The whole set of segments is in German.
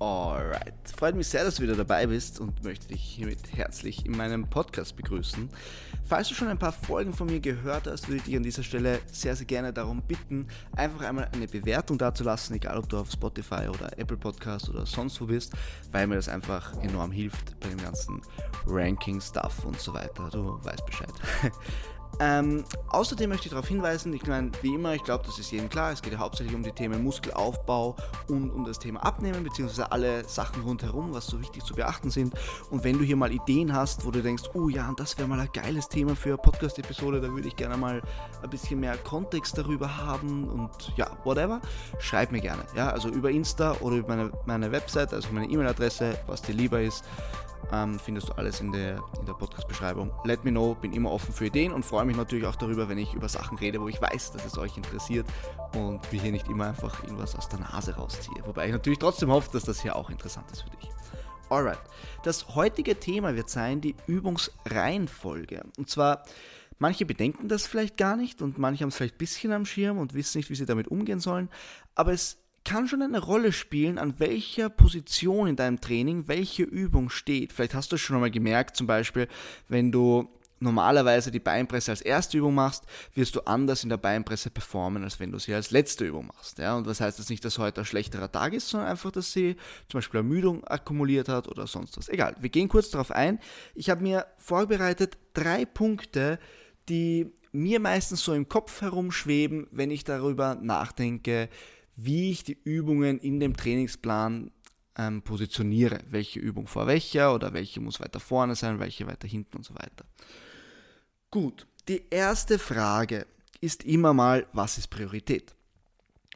Alright. Freut mich sehr, dass du wieder dabei bist und möchte dich hiermit herzlich in meinem Podcast begrüßen. Falls du schon ein paar Folgen von mir gehört hast, würde ich dich an dieser Stelle sehr, sehr gerne darum bitten, einfach einmal eine Bewertung dazulassen, egal ob du auf Spotify oder Apple Podcast oder sonst wo bist, weil mir das einfach enorm hilft bei dem ganzen Ranking-Stuff und so weiter. Du weißt Bescheid. Ähm, außerdem möchte ich darauf hinweisen, ich meine, wie immer, ich glaube, das ist jedem klar, es geht ja hauptsächlich um die Themen Muskelaufbau und um das Thema Abnehmen, beziehungsweise alle Sachen rundherum, was so wichtig zu beachten sind. Und wenn du hier mal Ideen hast, wo du denkst, oh ja, das wäre mal ein geiles Thema für eine Podcast-Episode, da würde ich gerne mal ein bisschen mehr Kontext darüber haben und ja, whatever, schreib mir gerne. Ja, also über Insta oder über meine, meine Website, also meine E-Mail-Adresse, was dir lieber ist ähm, findest du alles in der, in der Podcast-Beschreibung. Let me know, bin immer offen für Ideen und freue mich natürlich auch darüber, wenn ich über Sachen rede, wo ich weiß, dass es euch interessiert und mir hier nicht immer einfach irgendwas aus der Nase rausziehe. Wobei ich natürlich trotzdem hoffe, dass das hier auch interessant ist für dich. Alright, das heutige Thema wird sein die Übungsreihenfolge. Und zwar, manche bedenken das vielleicht gar nicht und manche haben es vielleicht ein bisschen am Schirm und wissen nicht, wie sie damit umgehen sollen, aber es kann schon eine Rolle spielen, an welcher Position in deinem Training welche Übung steht. Vielleicht hast du es schon einmal gemerkt, zum Beispiel, wenn du normalerweise die Beinpresse als erste Übung machst, wirst du anders in der Beinpresse performen, als wenn du sie als letzte Übung machst. Ja? Und das heißt jetzt nicht, dass heute ein schlechterer Tag ist, sondern einfach, dass sie zum Beispiel Ermüdung akkumuliert hat oder sonst was. Egal, wir gehen kurz darauf ein. Ich habe mir vorbereitet drei Punkte, die mir meistens so im Kopf herumschweben, wenn ich darüber nachdenke, wie ich die Übungen in dem Trainingsplan ähm, positioniere. Welche Übung vor welcher oder welche muss weiter vorne sein, welche weiter hinten und so weiter. Gut, die erste Frage ist immer mal, was ist Priorität?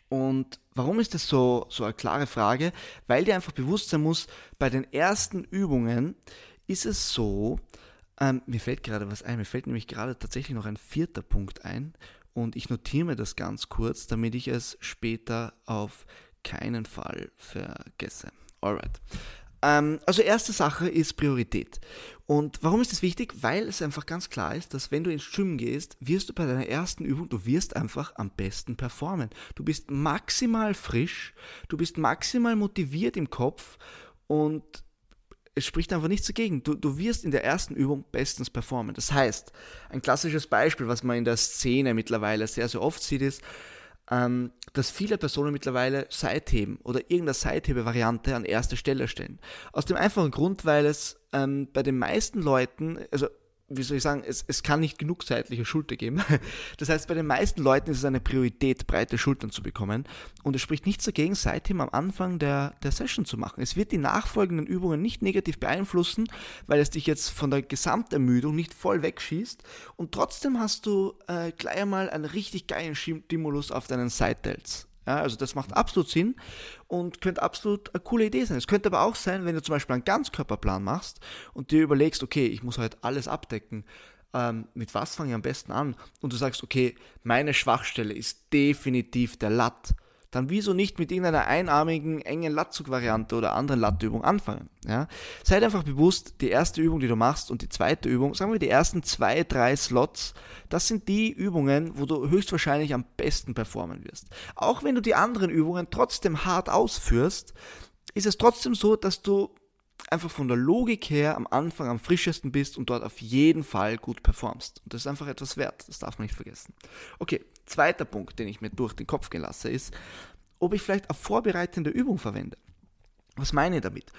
Und warum ist das so, so eine klare Frage? Weil dir einfach bewusst sein muss, bei den ersten Übungen ist es so, ähm, mir fällt gerade was ein, mir fällt nämlich gerade tatsächlich noch ein vierter Punkt ein und ich notiere mir das ganz kurz, damit ich es später auf keinen Fall vergesse. Alright. Ähm, also erste Sache ist Priorität. Und warum ist das wichtig? Weil es einfach ganz klar ist, dass wenn du ins Gym gehst, wirst du bei deiner ersten Übung, du wirst einfach am besten performen. Du bist maximal frisch, du bist maximal motiviert im Kopf und es spricht einfach nichts dagegen. Du, du wirst in der ersten Übung bestens performen. Das heißt, ein klassisches Beispiel, was man in der Szene mittlerweile sehr, sehr oft sieht, ist, ähm, dass viele Personen mittlerweile Seitheben oder irgendeine Seithebe-Variante an erste Stelle stellen. Aus dem einfachen Grund, weil es ähm, bei den meisten Leuten, also wie soll ich sagen, es, es kann nicht genug seitliche Schulter geben. Das heißt, bei den meisten Leuten ist es eine Priorität, breite Schultern zu bekommen. Und es spricht nichts dagegen, seitdem am Anfang der, der Session zu machen. Es wird die nachfolgenden Übungen nicht negativ beeinflussen, weil es dich jetzt von der Gesamtermüdung nicht voll wegschießt. Und trotzdem hast du äh, gleich einmal einen richtig geilen Stimulus auf deinen Side-Delts. Ja, also das macht absolut Sinn und könnte absolut eine coole Idee sein. Es könnte aber auch sein, wenn du zum Beispiel einen Ganzkörperplan machst und dir überlegst, okay, ich muss halt alles abdecken, ähm, mit was fange ich am besten an? Und du sagst, okay, meine Schwachstelle ist definitiv der Latt dann wieso nicht mit irgendeiner einarmigen, engen Latzug-Variante oder anderen Lattübung anfangen? Ja? Seid einfach bewusst, die erste Übung, die du machst und die zweite Übung, sagen wir die ersten zwei, drei Slots, das sind die Übungen, wo du höchstwahrscheinlich am besten performen wirst. Auch wenn du die anderen Übungen trotzdem hart ausführst, ist es trotzdem so, dass du einfach von der Logik her am Anfang am frischesten bist und dort auf jeden Fall gut performst. Und das ist einfach etwas wert, das darf man nicht vergessen. Okay, zweiter Punkt, den ich mir durch den Kopf gehen lasse, ist, ob ich vielleicht eine vorbereitende Übung verwende. Was meine ich damit?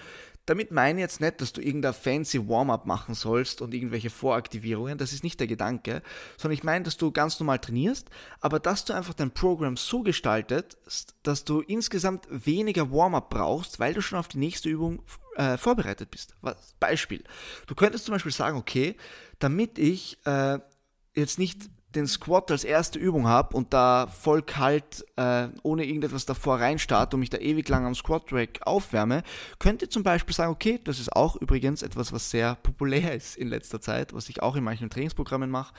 Damit meine ich jetzt nicht, dass du irgendein fancy Warm-up machen sollst und irgendwelche Voraktivierungen, das ist nicht der Gedanke, sondern ich meine, dass du ganz normal trainierst, aber dass du einfach dein Programm so gestaltest, dass du insgesamt weniger Warm-up brauchst, weil du schon auf die nächste Übung äh, vorbereitet bist. Beispiel. Du könntest zum Beispiel sagen, okay, damit ich äh, jetzt nicht den Squat als erste Übung habe und da voll kalt, äh, ohne irgendetwas davor reinstarte und mich da ewig lang am Squat-Track aufwärme, könnt ihr zum Beispiel sagen, okay, das ist auch übrigens etwas, was sehr populär ist in letzter Zeit, was ich auch in manchen Trainingsprogrammen mache,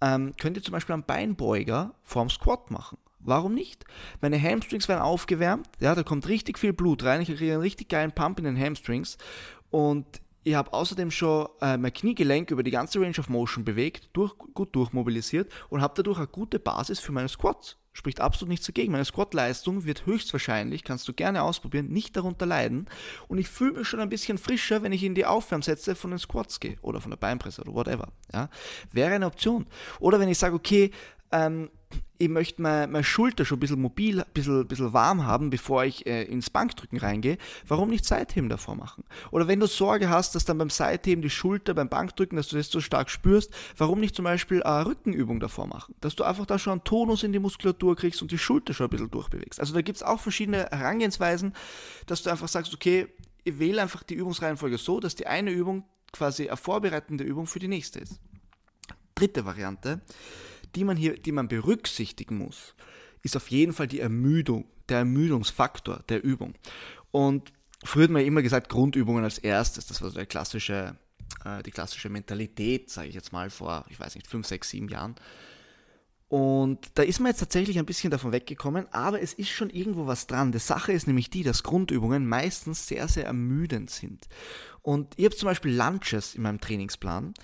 ähm, könnt ihr zum Beispiel einen Beinbeuger vorm Squat machen. Warum nicht? Meine Hamstrings werden aufgewärmt, ja, da kommt richtig viel Blut rein, ich kriege einen richtig geilen Pump in den Hamstrings und ich habe außerdem schon äh, mein Kniegelenk über die ganze Range of Motion bewegt, durch, gut durchmobilisiert und habe dadurch eine gute Basis für meine Squats. Spricht absolut nichts dagegen. Meine Squat-Leistung wird höchstwahrscheinlich, kannst du gerne ausprobieren, nicht darunter leiden. Und ich fühle mich schon ein bisschen frischer, wenn ich in die Aufwärmsätze von den Squats gehe oder von der Beinpresse oder whatever. Ja? Wäre eine Option. Oder wenn ich sage, okay, ähm, ich möchte meine, meine Schulter schon ein bisschen mobil, ein bisschen, bisschen warm haben, bevor ich äh, ins Bankdrücken reingehe, warum nicht Seitheben davor machen? Oder wenn du Sorge hast, dass dann beim Seitheben die Schulter beim Bankdrücken, dass du das so stark spürst, warum nicht zum Beispiel eine Rückenübung davor machen? Dass du einfach da schon einen Tonus in die Muskulatur kriegst und die Schulter schon ein bisschen durchbewegst. Also da gibt es auch verschiedene Herangehensweisen, dass du einfach sagst, okay, ich wähle einfach die Übungsreihenfolge so, dass die eine Übung quasi eine vorbereitende Übung für die nächste ist. Dritte Variante die man hier, die man berücksichtigen muss, ist auf jeden Fall die Ermüdung, der Ermüdungsfaktor der Übung. Und früher hat man immer gesagt, Grundübungen als erstes, das war so der klassische, äh, die klassische Mentalität, sage ich jetzt mal, vor, ich weiß nicht, fünf, sechs, sieben Jahren. Und da ist man jetzt tatsächlich ein bisschen davon weggekommen, aber es ist schon irgendwo was dran. Die Sache ist nämlich die, dass Grundübungen meistens sehr, sehr ermüdend sind. Und ich habe zum Beispiel Lunches in meinem Trainingsplan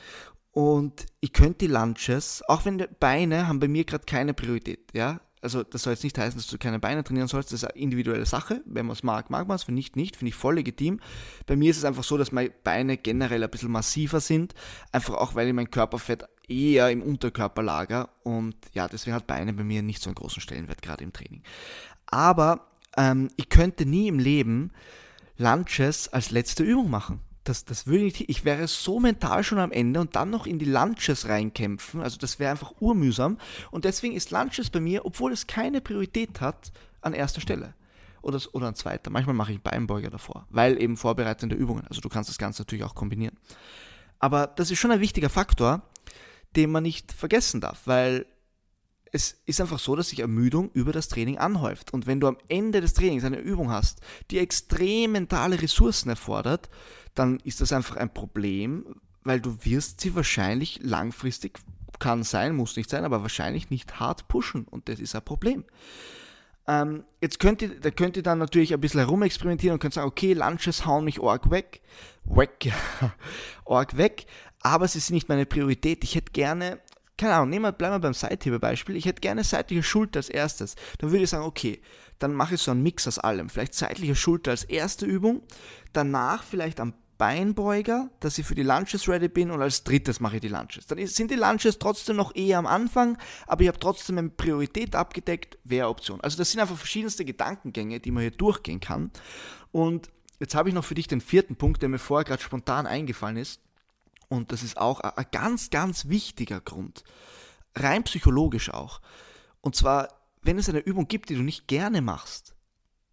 und ich könnte die Lunches, auch wenn Beine haben bei mir gerade keine Priorität, ja. Also das soll jetzt nicht heißen, dass du keine Beine trainieren sollst, das ist eine individuelle Sache. Wenn man es mag, mag man es, wenn nicht, nicht, finde ich voll legitim. Bei mir ist es einfach so, dass meine Beine generell ein bisschen massiver sind, einfach auch, weil ich mein Körperfett eher im Unterkörper lager und ja, deswegen hat Beine bei mir nicht so einen großen Stellenwert, gerade im Training. Aber ähm, ich könnte nie im Leben Lunches als letzte Übung machen das, das würde ich, ich wäre so mental schon am Ende und dann noch in die Lunches reinkämpfen. Also das wäre einfach urmühsam. Und deswegen ist Lunches bei mir, obwohl es keine Priorität hat, an erster Stelle. Oder, oder an zweiter. Manchmal mache ich Beinbeuger davor, weil eben vorbereitende Übungen. Also du kannst das Ganze natürlich auch kombinieren. Aber das ist schon ein wichtiger Faktor, den man nicht vergessen darf, weil es ist einfach so, dass sich Ermüdung über das Training anhäuft. Und wenn du am Ende des Trainings eine Übung hast, die extrem mentale Ressourcen erfordert, dann ist das einfach ein Problem, weil du wirst sie wahrscheinlich langfristig, kann sein, muss nicht sein, aber wahrscheinlich nicht hart pushen. Und das ist ein Problem. Ähm, jetzt könnt ihr, da könnt ihr dann natürlich ein bisschen herumexperimentieren und könnt sagen, okay, Lunches hauen mich arg weg, weg, arg weg, aber sie sind nicht meine Priorität. Ich hätte gerne keine Ahnung, nehmen wir, bleiben wir beim Seithebebeispiel. Ich hätte gerne seitliche Schulter als erstes. Dann würde ich sagen, okay, dann mache ich so einen Mix aus allem. Vielleicht seitliche Schulter als erste Übung, danach vielleicht am Beinbeuger, dass ich für die Lunches ready bin und als drittes mache ich die Lunches. Dann sind die Lunches trotzdem noch eher am Anfang, aber ich habe trotzdem eine Priorität abgedeckt, wäre Option. Also das sind einfach verschiedenste Gedankengänge, die man hier durchgehen kann. Und jetzt habe ich noch für dich den vierten Punkt, der mir vorher gerade spontan eingefallen ist. Und das ist auch ein ganz, ganz wichtiger Grund. Rein psychologisch auch. Und zwar, wenn es eine Übung gibt, die du nicht gerne machst,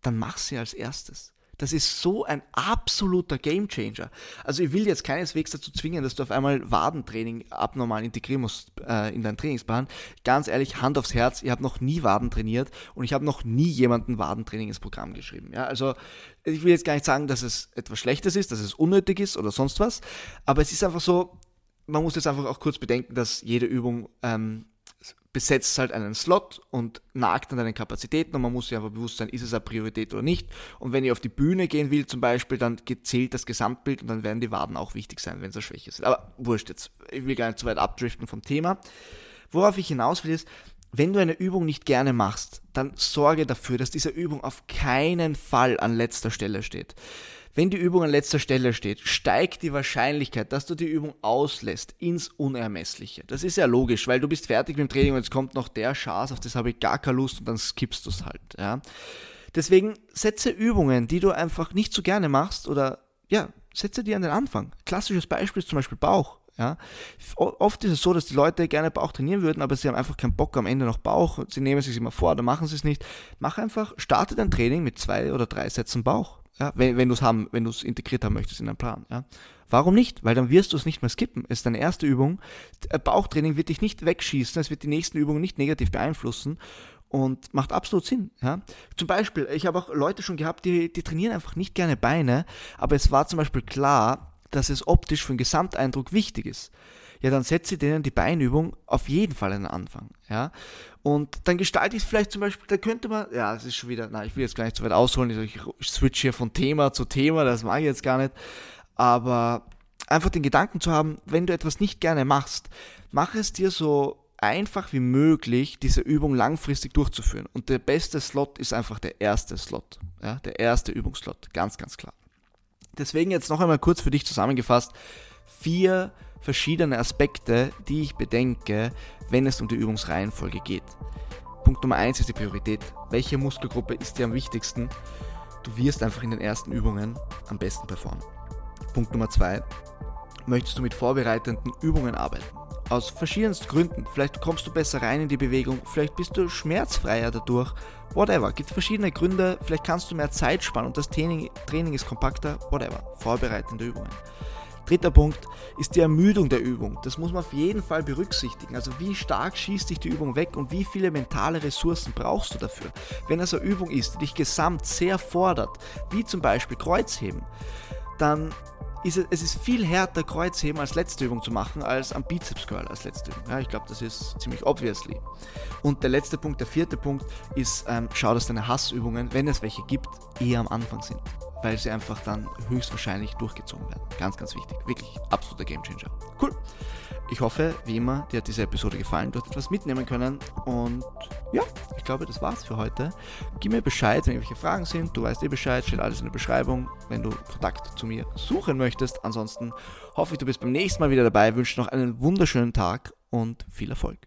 dann mach sie als erstes. Das ist so ein absoluter Gamechanger. Also ich will jetzt keineswegs dazu zwingen, dass du auf einmal Wadentraining abnormal integrieren musst äh, in deinen Trainingsplan. Ganz ehrlich, Hand aufs Herz, ich habe noch nie Waden trainiert und ich habe noch nie jemanden Wadentraining ins Programm geschrieben. Ja, also ich will jetzt gar nicht sagen, dass es etwas Schlechtes ist, dass es unnötig ist oder sonst was, aber es ist einfach so, man muss jetzt einfach auch kurz bedenken, dass jede Übung ähm, besetzt halt einen Slot und nagt an deinen Kapazitäten und man muss sich einfach bewusst sein, ist es eine Priorität oder nicht. Und wenn ich auf die Bühne gehen will zum Beispiel, dann zählt das Gesamtbild und dann werden die Waden auch wichtig sein, wenn es eine Schwäche ist. Aber wurscht jetzt, ich will gar nicht zu weit abdriften vom Thema. Worauf ich hinaus will ist, wenn du eine Übung nicht gerne machst, dann sorge dafür, dass diese Übung auf keinen Fall an letzter Stelle steht. Wenn die Übung an letzter Stelle steht, steigt die Wahrscheinlichkeit, dass du die Übung auslässt, ins Unermessliche. Das ist ja logisch, weil du bist fertig mit dem Training und jetzt kommt noch der Schaß, auf das habe ich gar keine Lust und dann skippst du es halt. Ja. Deswegen setze Übungen, die du einfach nicht so gerne machst oder ja, setze die an den Anfang. Klassisches Beispiel ist zum Beispiel Bauch. Ja. Oft ist es so, dass die Leute gerne Bauch trainieren würden, aber sie haben einfach keinen Bock am Ende noch Bauch. Sie nehmen es sich immer vor oder machen sie es nicht. Mach einfach, starte dein Training mit zwei oder drei Sätzen Bauch. Ja, wenn, wenn du es haben, wenn du es integriert haben möchtest in deinen Plan. Ja. Warum nicht? Weil dann wirst du es nicht mehr skippen. Es ist deine erste Übung. Äh, Bauchtraining wird dich nicht wegschießen, es wird die nächsten Übungen nicht negativ beeinflussen und macht absolut Sinn. Ja? Zum Beispiel, ich habe auch Leute schon gehabt, die, die trainieren einfach nicht gerne Beine, aber es war zum Beispiel klar, dass es optisch für den Gesamteindruck wichtig ist ja, dann setze denen die Beinübung auf jeden Fall den Anfang. Ja? Und dann gestalte ich es vielleicht zum Beispiel, da könnte man, ja, es ist schon wieder, nein, ich will jetzt gar nicht so weit ausholen, ich switch hier von Thema zu Thema, das mag ich jetzt gar nicht. Aber einfach den Gedanken zu haben, wenn du etwas nicht gerne machst, mach es dir so einfach wie möglich diese Übung langfristig durchzuführen. Und der beste Slot ist einfach der erste Slot. Ja, der erste Übungsslot, ganz, ganz klar. Deswegen jetzt noch einmal kurz für dich zusammengefasst. Vier verschiedene Aspekte, die ich bedenke, wenn es um die Übungsreihenfolge geht. Punkt Nummer eins ist die Priorität. Welche Muskelgruppe ist dir am wichtigsten? Du wirst einfach in den ersten Übungen am besten performen. Punkt Nummer zwei. Möchtest du mit vorbereitenden Übungen arbeiten? Aus verschiedensten Gründen. Vielleicht kommst du besser rein in die Bewegung, vielleicht bist du schmerzfreier dadurch. Whatever. Gibt verschiedene Gründe. Vielleicht kannst du mehr Zeit sparen und das Training, Training ist kompakter. Whatever. Vorbereitende Übungen. Dritter Punkt ist die Ermüdung der Übung. Das muss man auf jeden Fall berücksichtigen. Also wie stark schießt dich die Übung weg und wie viele mentale Ressourcen brauchst du dafür? Wenn das eine Übung ist, die dich gesamt sehr fordert, wie zum Beispiel Kreuzheben, dann ist es, es ist viel härter, Kreuzheben als letzte Übung zu machen, als am Bizeps Curl als letzte Übung. Ja, ich glaube, das ist ziemlich obviously. Und der letzte Punkt, der vierte Punkt, ist, ähm, schau, dass deine Hassübungen, wenn es welche gibt, eher am Anfang sind. Weil sie einfach dann höchstwahrscheinlich durchgezogen werden. Ganz, ganz wichtig. Wirklich absoluter Gamechanger. Cool. Ich hoffe, wie immer, dir hat diese Episode gefallen, du hast etwas mitnehmen können und ja, ich glaube, das war's für heute. Gib mir Bescheid, wenn irgendwelche Fragen sind. Du weißt eh Bescheid, steht alles in der Beschreibung, wenn du Kontakt zu mir suchen möchtest. Ansonsten hoffe ich, du bist beim nächsten Mal wieder dabei, wünsche noch einen wunderschönen Tag und viel Erfolg.